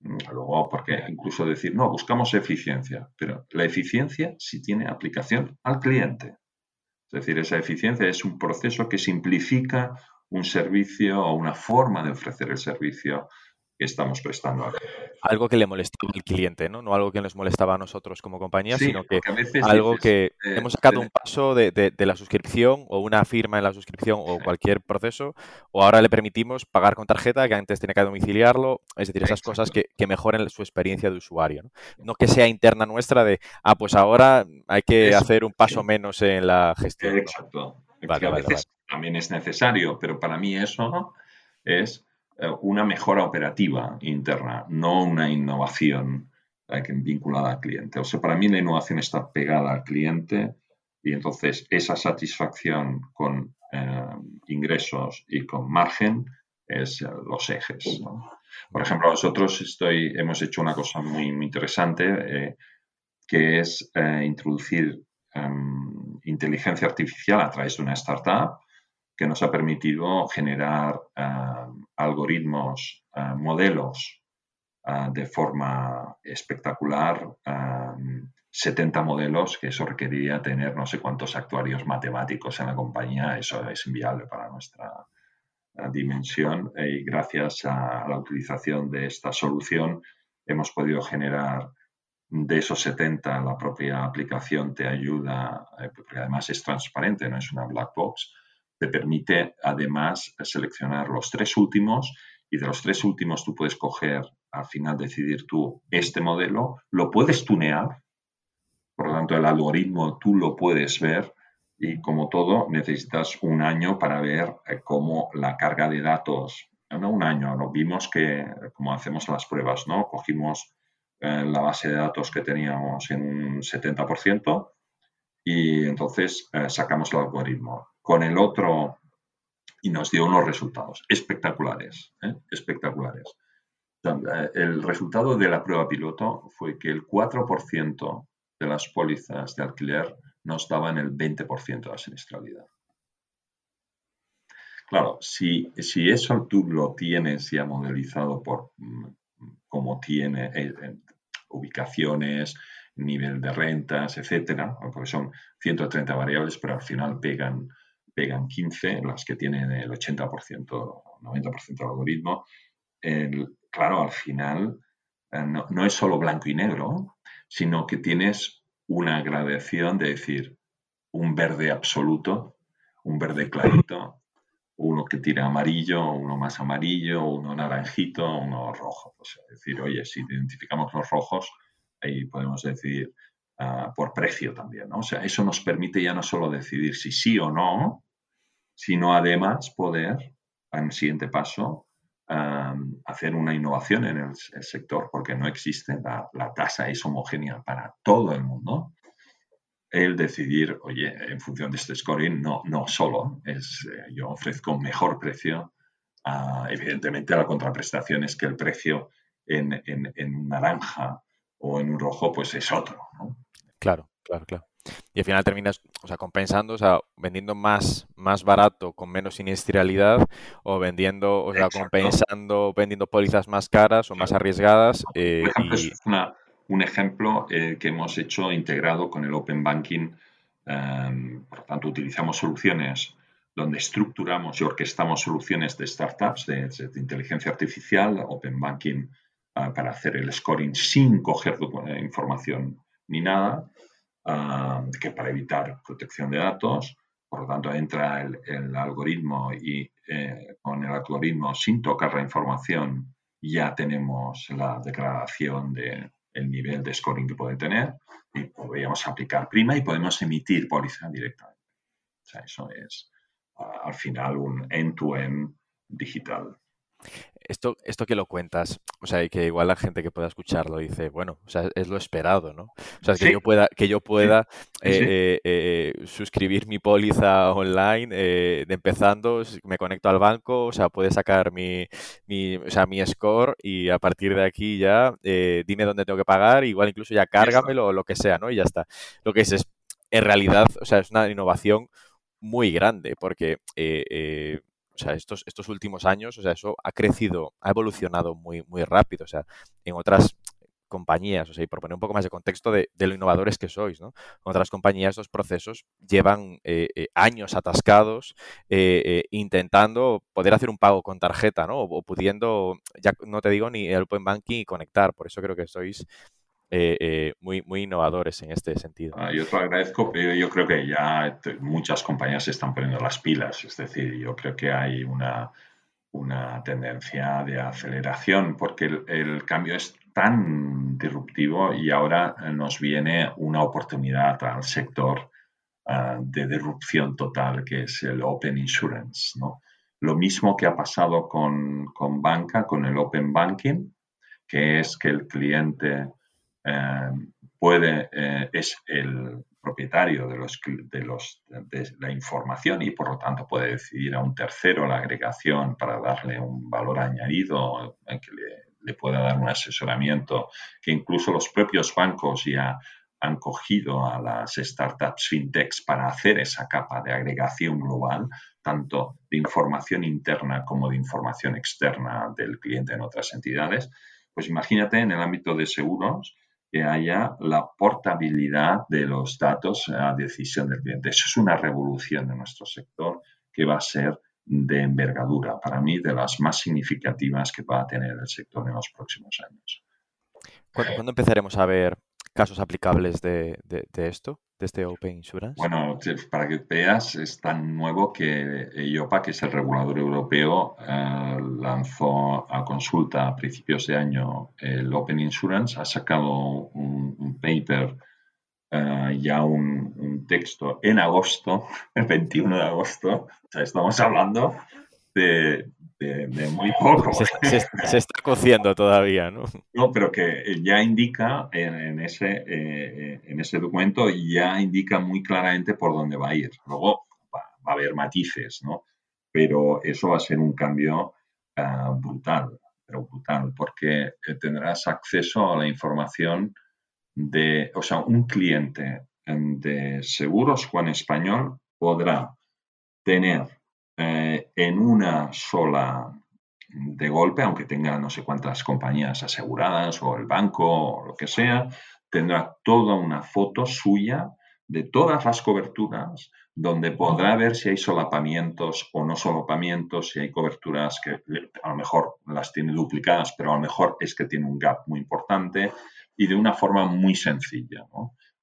Luego, porque incluso decir, no, buscamos eficiencia, pero la eficiencia sí tiene aplicación al cliente. Es decir, esa eficiencia es un proceso que simplifica un servicio o una forma de ofrecer el servicio que estamos prestando. Algo que le molestaba al cliente, ¿no? No algo que nos molestaba a nosotros como compañía, sino que algo que eh, hemos sacado un paso de, la suscripción o una firma en la suscripción o cualquier proceso, o ahora le permitimos pagar con tarjeta, que antes tenía que domiciliarlo, es decir, esas cosas que, mejoren su experiencia de usuario, ¿no? No que sea interna nuestra de, ah, pues ahora hay que hacer un paso menos en la gestión. Exacto. a veces también es necesario, pero para mí eso es una mejora operativa interna, no una innovación eh, vinculada al cliente. O sea, para mí la innovación está pegada al cliente y entonces esa satisfacción con eh, ingresos y con margen es los ejes. Por ejemplo, nosotros estoy, hemos hecho una cosa muy, interesante que es introducir em, inteligencia artificial a través de una startup que nos ha permitido generar eh, algoritmos, eh, modelos eh, de forma espectacular. 70 modelos, que eso requeriría tener no sé cuántos actuarios matemáticos en la compañía, eso es inviable para nuestra dimensión y gracias a la utilización de esta solución hemos podido generar de esos 70 la propia aplicación te ayuda, porque además es transparente, no es una black box, te permite además seleccionar los tres últimos y de los tres últimos tú puedes coger, al final decidir tú este modelo, lo puedes tunear, por lo tanto el algoritmo tú lo puedes ver y como todo necesitas un año para ver eh, cómo la carga de datos, no un año, lo vimos que como hacemos las pruebas, ¿no? Cogimos eh, la base de datos que teníamos en un 70% y entonces eh, sacamos el algoritmo con el otro y nos dio unos resultados espectaculares, ¿eh? espectaculares. Eh, el resultado de la prueba piloto fue que el 4% de las pólizas de alquiler nos daban el 20% de la siniestralidad. Claro, si, si, eso tú lo tienes ya modelizado por mm, cómo tiene eh, ubicaciones, nivel de rentas, etcétera, porque son 130 variables, pero al final pegan pegan 15, las que tienen el 80%, 90% del algoritmo. claro, al final eh, no, es solo blanco y negro, sino que tienes una gradación de decir un verde absoluto, un verde clarito, uno que tira amarillo, uno más amarillo, uno naranjito, uno rojo. es decir, oye, si identificamos los rojos, ahí podemos decir ah, por precio también. ¿no? O sea, eso nos permite ya no solo decidir si sí o no, sino además poder, en el siguiente paso, hacer una innovación en el, sector, porque no existe, la, la, tasa es homogénea para todo el mundo. El decidir, oye, en función de este scoring, no, no solo es eh, yo ofrezco mejor precio, evidentemente la contraprestación es que el precio en, en, en, naranja o en un rojo pues es otro. Claro, claro, claro y al final terminas o sea, compensando, o sea, vendiendo más, más barato con menos siniestralidad o vendiendo, o sea, compensando, vendiendo pólizas más caras o más arriesgadas. Eh, es un ejemplo eh, que hemos hecho integrado con el Open Banking. Em, por lo tanto, utilizamos soluciones donde estructuramos y orquestamos soluciones de startups de, inteligencia artificial, Open Banking, ah, para hacer el scoring sin coger información ni nada que para evitar protección de datos. Por lo tanto, entra el, algoritmo y eh, con el algoritmo, sin tocar la información, ya tenemos la declaración del el nivel de scoring que puede tener y podríamos aplicar prima y podemos emitir póliza directamente. O sea, eso es al final un end-to-end -end digital. Esto, esto que lo cuentas, o sea, y que igual la gente que pueda escucharlo dice, bueno, o sea, es lo esperado, ¿no? O sea, que yo pueda, que yo pueda eh, eh, suscribir mi póliza online, eh, de empezando, me conecto al banco, o sea, puede sacar mi, mi, o sea, mi score y a partir de aquí ya dime dónde tengo que pagar, igual incluso ya cárgamelo o lo que sea, ¿no? Y ya está. Lo que es, es en realidad, o sea, es una innovación muy grande porque o sea, estos, estos últimos años, o sea, eso ha crecido, ha evolucionado muy, muy rápido. O sea, en otras compañías, o sea, y por poner un poco más de contexto de, lo innovadores que sois, ¿no? En otras compañías los procesos llevan eh, eh, años atascados eh, intentando poder hacer un pago con tarjeta, ¿no? O, pudiendo, ya no te digo ni el Open Banking y conectar, por eso creo que sois eh, eh, muy, muy innovadores en este sentido. Ah, yo te agradezco, pero yo creo que ya muchas compañías se están poniendo las pilas, es decir, yo creo que hay una, una tendencia de aceleración porque el, cambio es tan disruptivo y ahora nos viene una oportunidad al sector ah, de disrupción total que es el Open Insurance. ¿no? Lo mismo que ha pasado con, con banca, con el Open Banking, que es que el cliente eh, puede, eh, es el propietario de, los, de, los, de la información y por lo tanto puede decidir a un tercero la agregación para darle un valor añadido que le, pueda dar un asesoramiento que incluso los propios bancos ya han cogido a las startups fintechs para hacer esa capa de agregación global, tanto de información interna como de información externa del cliente en otras entidades. Pues imagínate en el ámbito de seguros, que haya la portabilidad de los datos a decisión del cliente. Eso es una revolución en nuestro sector que va a ser de envergadura, para mí de las más significativas que va a tener el sector en los próximos años. ¿Cuándo, empezaremos a ver casos aplicables de, esto, de este Open Insurance? Bueno, para que veas, es tan nuevo que EIOPA, que es el regulador europeo, eh, lanzó a consulta a principios de año el Open Insurance, ha sacado un, paper, eh, ya un, texto en agosto, el 21 de agosto, o sea, estamos hablando de, de, muy poco. Se, está cociendo todavía, ¿no? No, pero que ya indica en, ese, eh, en ese documento, ya indica muy claramente por dónde va a ir. Luego va, a haber matices, ¿no? Pero eso va a ser un cambio ah, brutal, pero brutal, porque eh, tendrás acceso a la información de, o sea, un cliente de Seguros Juan Español podrá tener eh, en una sola de golpe, aunque tenga no sé cuántas compañías aseguradas o el banco o lo que sea, tendrá toda una foto suya de todas las coberturas, donde podrá ver si hay solapamientos o no solapamientos, si hay coberturas que a lo mejor las tiene duplicadas, pero a lo mejor es que tiene un gap muy importante y de una forma muy sencilla.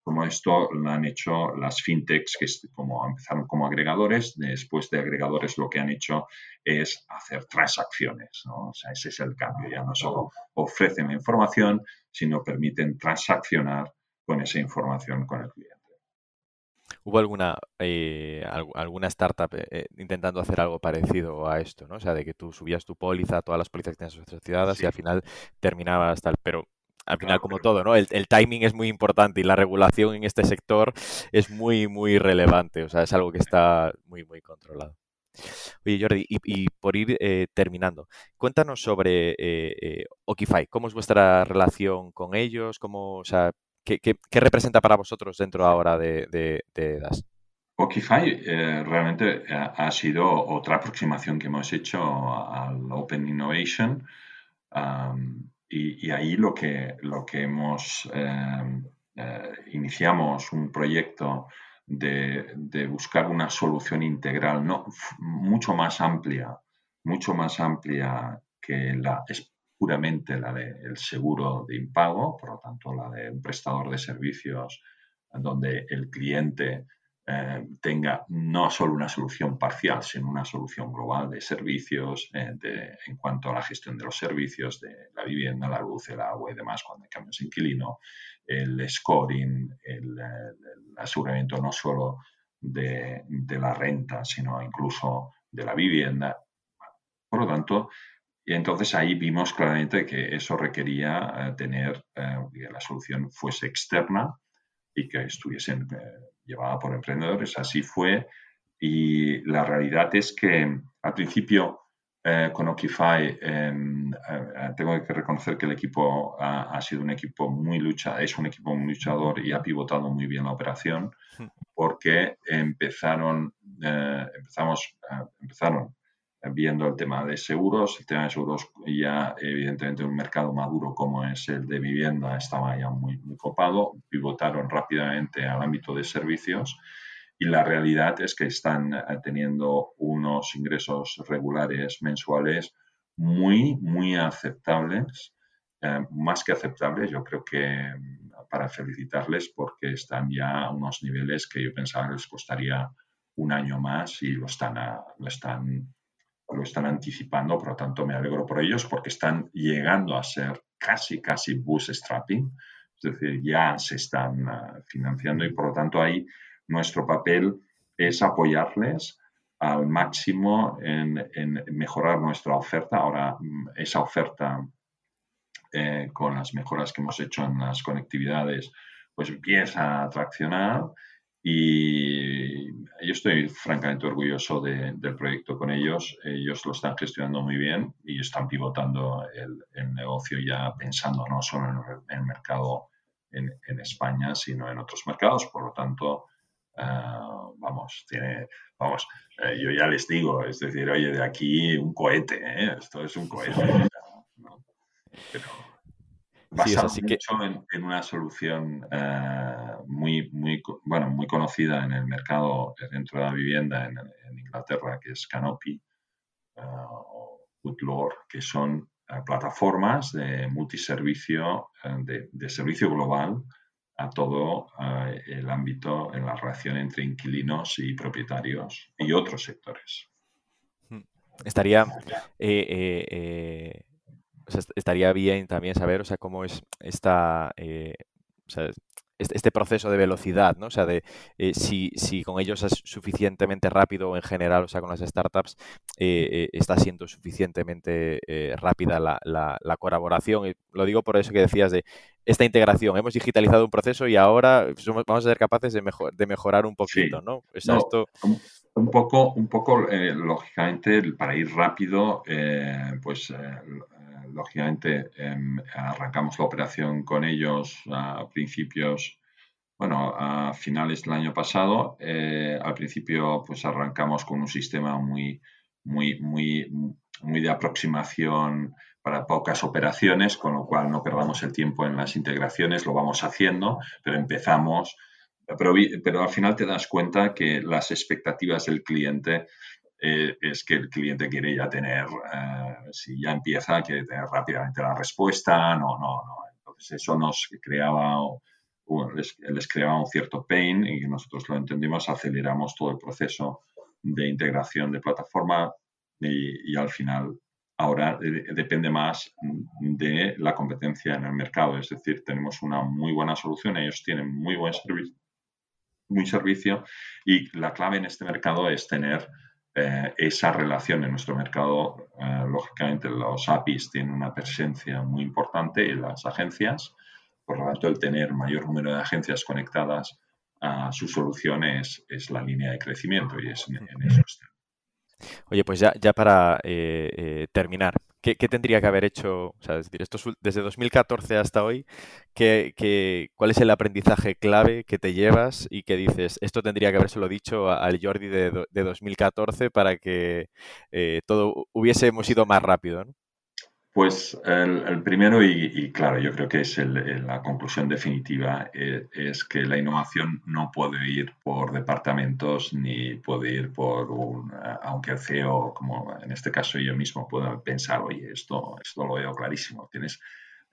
Como esto lo han hecho las fintechs que como empezaron como agregadores, después de agregadores lo que han hecho es hacer transacciones, ¿no? O sea, ese es el cambio, ya no solo ofrecen la información, sino permiten transaccionar con esa información con el cliente. ¿Hubo alguna, eh, alguna startup eh, intentando hacer algo parecido a esto, ¿no? O sea, de que tú subías tu póliza, todas las pólizas que tenías asociadas y al final terminabas tal. Pero al final, como todo, ¿no? El, timing es muy importante y la regulación en este sector es muy, muy relevante. O sea, es algo que está muy, muy controlado. Oye, Jordi, y, por ir eh, terminando, cuéntanos sobre eh, eh, Okify. ¿Cómo es vuestra relación con ellos? ¿Cómo, o sea, qué, representa para vosotros dentro ahora de, de, DAS? Okify realmente ha, sido otra aproximación que hemos hecho al Open Innovation. Y, ahí lo que, lo que hemos iniciamos un proyecto de, buscar una solución integral, no, mucho más amplia, mucho más amplia que la es puramente la del seguro de impago, por lo tanto la de un prestador de servicios donde el cliente eh, tenga no solo una solución parcial, sino una solución global de servicios eh, en cuanto a la gestión de los servicios, de la vivienda, la luz, el agua y demás cuando hay cambios de inquilino, el scoring, el, aseguramiento no solo de, la renta, sino incluso de la vivienda. Por lo tanto, y entonces ahí vimos claramente que eso requería eh, tener que la solución fuese externa y que estuviese eh, llevada por emprendedores. Así fue. Y la realidad es que al principio eh, con Okify em, eh, tengo que reconocer que el equipo ha, sido un equipo muy lucha, es un equipo muy luchador y ha pivotado muy bien la operación porque empezaron, eh, empezamos, empezaron viendo el tema de seguros, el tema de seguros ya evidentemente un mercado maduro como es el de vivienda estaba ya muy, muy copado, pivotaron rápidamente al ámbito de servicios y la realidad es que están eh, teniendo unos ingresos regulares mensuales muy, muy aceptables, eh, más que aceptables, yo creo que mm, para felicitarles porque están ya a unos niveles que yo pensaba que les costaría un año más y lo están, lo están, lo están anticipando, por lo tanto me alegro por ellos porque están llegando a ser casi, casi bootstrapping, es decir, ya se están eh, financiando y por lo tanto ahí nuestro papel es apoyarles al máximo en, mejorar nuestra oferta. Ahora, mm, esa oferta eh, con las mejoras que hemos hecho en las conectividades, pues empieza a traccionar y yo estoy francamente orgulloso del proyecto con ellos. Ellos lo están gestionando muy bien y están pivotando el, negocio ya pensando no solo en el, mercado en, en, España, sino en otros mercados. Por lo tanto, Ah, vamos, tiene, vamos, eh, yo ya les digo, es decir, oye, de aquí un cohete, ¿eh? esto es un cohete. Pero basado mucho en, una solución eh, muy, muy, bueno, muy conocida en el mercado dentro de la vivienda en, Inglaterra, que es Canopy o Woodlore, que son plataformas de multiservicio, de, de servicio global a todo el ámbito en la relación entre inquilinos y propietarios y otros sectores. Hmm. Estaría, eh, eh, eh, estaría bien también saber, o sea, cómo es esta, este, este, proceso de velocidad, ¿no? O sea, de eh, si, si, con ellos es suficientemente rápido en general, o sea, con las startups, eh, eh, está siendo suficientemente rápida la, la, colaboración. lo digo por eso que decías de esta integración. Hemos digitalizado un proceso y ahora vamos a ser capaces de, mejor, de mejorar un poquito, ¿no? esto... un, poco, un poco lógicamente, para ir rápido, pues lógicamente em, arrancamos la operación con ellos a principios, bueno, a finales del año pasado. Eh, al principio pues arrancamos con un sistema muy, muy, muy, muy de aproximación para pocas operaciones, con lo cual no perdamos el tiempo en las integraciones, lo vamos haciendo, pero empezamos, pero, pero al final te das cuenta que las expectativas del cliente eh, es que el cliente quiere ya tener, eh, si ya empieza, quiere tener rápidamente la respuesta, no, no, no. Entonces eso nos creaba, les, creaba un cierto pain y nosotros lo entendimos, aceleramos todo el proceso de integración de plataforma y, al final ahora depende más de la competencia en el mercado. Es decir, tenemos una muy buena solución, ellos tienen muy buen servicio muy servicio y la clave en este mercado es tener eh, esa relación en nuestro mercado. Eh, lógicamente, los APIs tienen una presencia muy importante en las agencias, por lo tanto, el tener mayor número de agencias conectadas a sus soluciones es la línea de crecimiento y es en, eso Oye, pues ya, ya para eh, terminar, ¿Qué, tendría que haber hecho? O sea, decir, esto desde 2014 hasta hoy, ¿qué, cuál es el aprendizaje clave que te llevas y que dices, esto tendría que habérselo dicho al Jordi de, 2014 para que eh, todo hubiésemos ido más rápido? ¿no? Pues el, primero, y, claro, yo creo que es la conclusión definitiva, eh, es que la innovación no puede ir por departamentos ni puede ir por un, eh, aunque el CEO, como en este caso yo mismo, pueda pensar, oye, esto, esto lo veo clarísimo, tienes,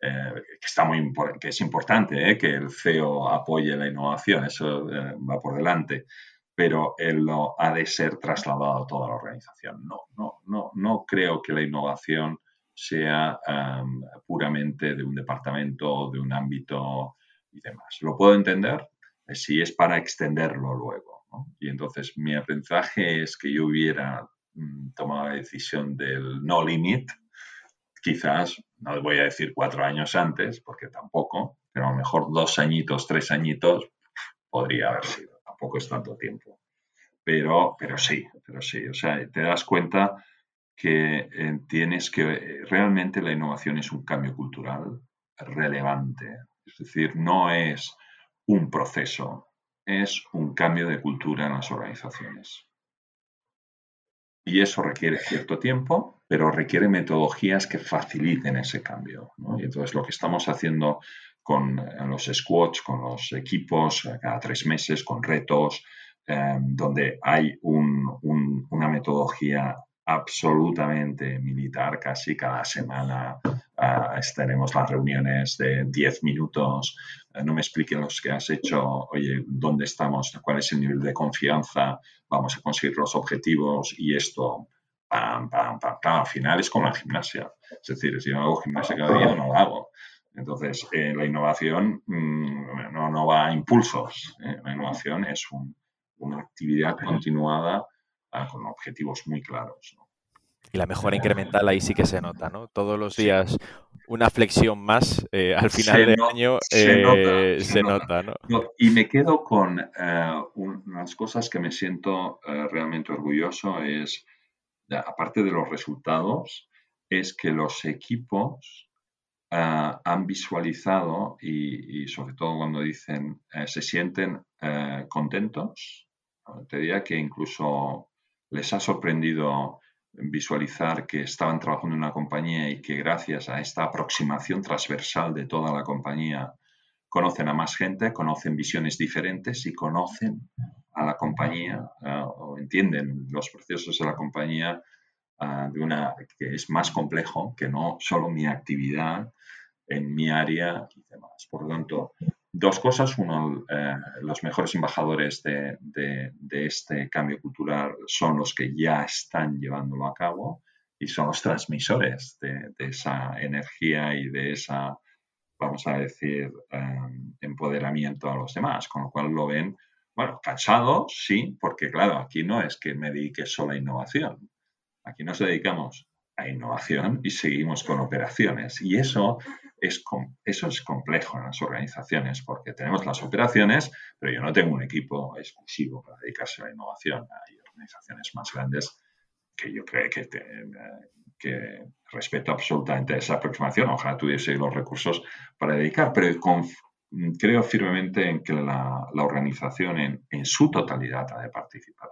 eh, que, está muy, que es importante que el CEO apoye la innovación, eso va por delante, pero él lo ha de ser trasladado a toda la organización. No, no, no, no creo que la innovación sea puramente de un departamento, de un ámbito y demás. Lo puedo entender si es para extenderlo luego. Y entonces mi aprendizaje es que yo hubiera mm, tomado la decisión del no limit, quizás, no voy a decir cuatro años antes, porque tampoco, pero a lo mejor dos añitos, tres añitos, podría haber sido. Tampoco es tanto tiempo. Pero, pero sí, pero sí. O sea, te das cuenta que eh, tienes que eh, realmente la innovación es un cambio cultural relevante. Es decir, no es un proceso, es un cambio de cultura en las organizaciones. Y eso requiere cierto tiempo, pero requiere metodologías que faciliten ese cambio. Y entonces lo que estamos haciendo con eh, los squads, con los equipos, cada tres meses, con retos, donde hay una metodología absolutamente militar, casi cada semana uh, tenemos las reuniones de 10 minutos, eh, no me expliquen los que has hecho, oye, ¿dónde estamos? ¿Cuál es el nivel de confianza? Vamos a conseguir los objetivos y esto, pam, pam, pam, pam. Al final es como la gimnasia. Es decir, si no hago gimnasia cada día, no lo hago. Entonces, eh, la innovación mm, no, no, va a impulsos. Eh, la innovación es una actividad continuada Ah, con objetivos muy claros. Y la mejora incremental ahí sí que se nota, ¿no? Todos los días una flexión más eh, al final del año se, eh, nota, ¿no? Y me quedo con eh, unas cosas que me siento realmente orgulloso es, aparte de los resultados, es que los equipos han visualizado y, y, sobre todo cuando dicen se sienten contentos, te diría que incluso les ha sorprendido visualizar que estaban trabajando en una compañía y que gracias a esta aproximación transversal de toda la compañía conocen a más gente, conocen visiones diferentes y conocen a la compañía eh, o entienden los procesos de la compañía eh, de una que es más complejo que no solo mi actividad en mi área y demás. Por lo tanto, Dos cosas. Uno, eh, los mejores embajadores de, este cambio cultural son los que ya están llevándolo a cabo y son los transmisores de, esa energía y de esa, vamos a decir, em, empoderamiento a los demás, con lo cual lo ven, bueno, cansado, sí, porque claro, aquí no es que me dedique solo a innovación, aquí nos dedicamos a innovación y seguimos con operaciones. Y eso es, eso es complejo en las organizaciones porque tenemos las operaciones, pero yo no tengo un equipo exclusivo para dedicarse a la innovación. Hay organizaciones más grandes que yo creo que, que respeto absolutamente esa aproximación. Ojalá tuviese los recursos para dedicar, pero creo firmemente en que la, organización en, en su totalidad ha de participar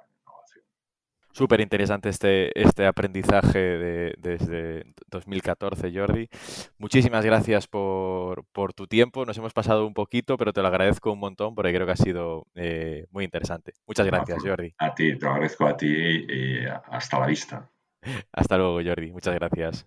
súper interesante este, este aprendizaje de, desde 2014, Jordi. Muchísimas gracias por, tu tiempo. Nos hemos pasado un poquito, pero te lo agradezco un montón porque creo que ha sido eh, muy interesante. Muchas gracias, Jordi. A ti, te lo agradezco a ti y hasta la vista. Hasta luego, Jordi. Muchas gracias.